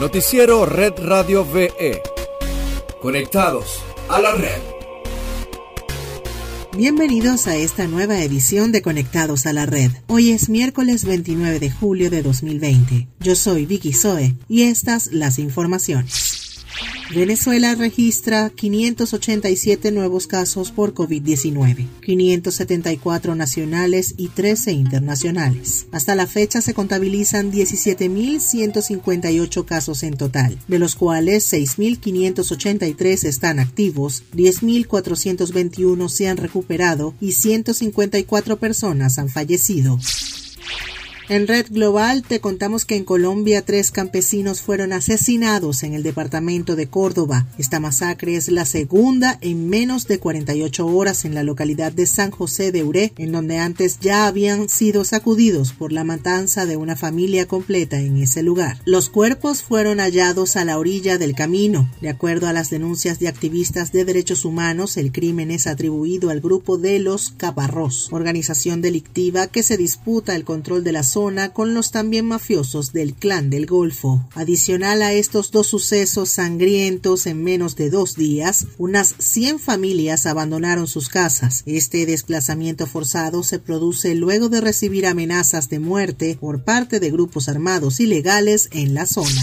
Noticiero Red Radio VE. Conectados a la red. Bienvenidos a esta nueva edición de Conectados a la Red. Hoy es miércoles 29 de julio de 2020. Yo soy Vicky Zoe y estas las informaciones. Venezuela registra 587 nuevos casos por COVID-19, 574 nacionales y 13 internacionales. Hasta la fecha se contabilizan 17.158 casos en total, de los cuales 6.583 están activos, 10.421 se han recuperado y 154 personas han fallecido. En Red Global te contamos que en Colombia tres campesinos fueron asesinados en el departamento de Córdoba. Esta masacre es la segunda en menos de 48 horas en la localidad de San José de Uré, en donde antes ya habían sido sacudidos por la matanza de una familia completa en ese lugar. Los cuerpos fueron hallados a la orilla del camino. De acuerdo a las denuncias de activistas de derechos humanos, el crimen es atribuido al grupo de los Caparrós, organización delictiva que se disputa el control de la zona con los también mafiosos del clan del Golfo. Adicional a estos dos sucesos sangrientos en menos de dos días, unas 100 familias abandonaron sus casas. Este desplazamiento forzado se produce luego de recibir amenazas de muerte por parte de grupos armados ilegales en la zona.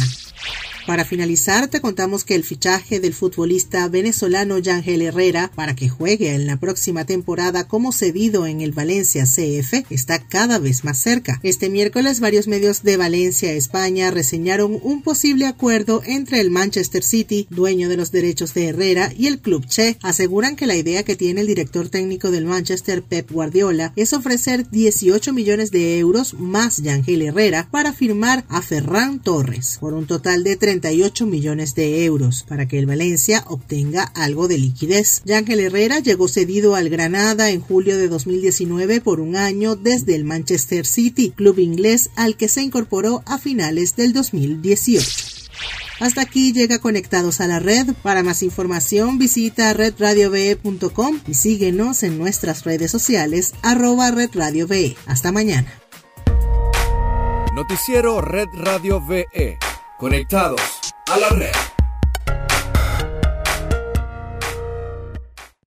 Para finalizar, te contamos que el fichaje del futbolista venezolano Yangel Herrera para que juegue en la próxima temporada como cedido en el Valencia CF está cada vez más cerca. Este miércoles varios medios de Valencia, España, reseñaron un posible acuerdo entre el Manchester City, dueño de los derechos de Herrera, y el club Che. Aseguran que la idea que tiene el director técnico del Manchester, Pep Guardiola, es ofrecer 18 millones de euros más Yangel Herrera para firmar a Ferran Torres por un total de 30 millones de euros para que el Valencia obtenga algo de liquidez. Yángel Herrera llegó cedido al Granada en julio de 2019 por un año desde el Manchester City, club inglés al que se incorporó a finales del 2018. Hasta aquí llega Conectados a la Red. Para más información visita redradiove.com y síguenos en nuestras redes sociales arroba redradiove. Hasta mañana. Noticiero Red Radio VE. Conectados a la red.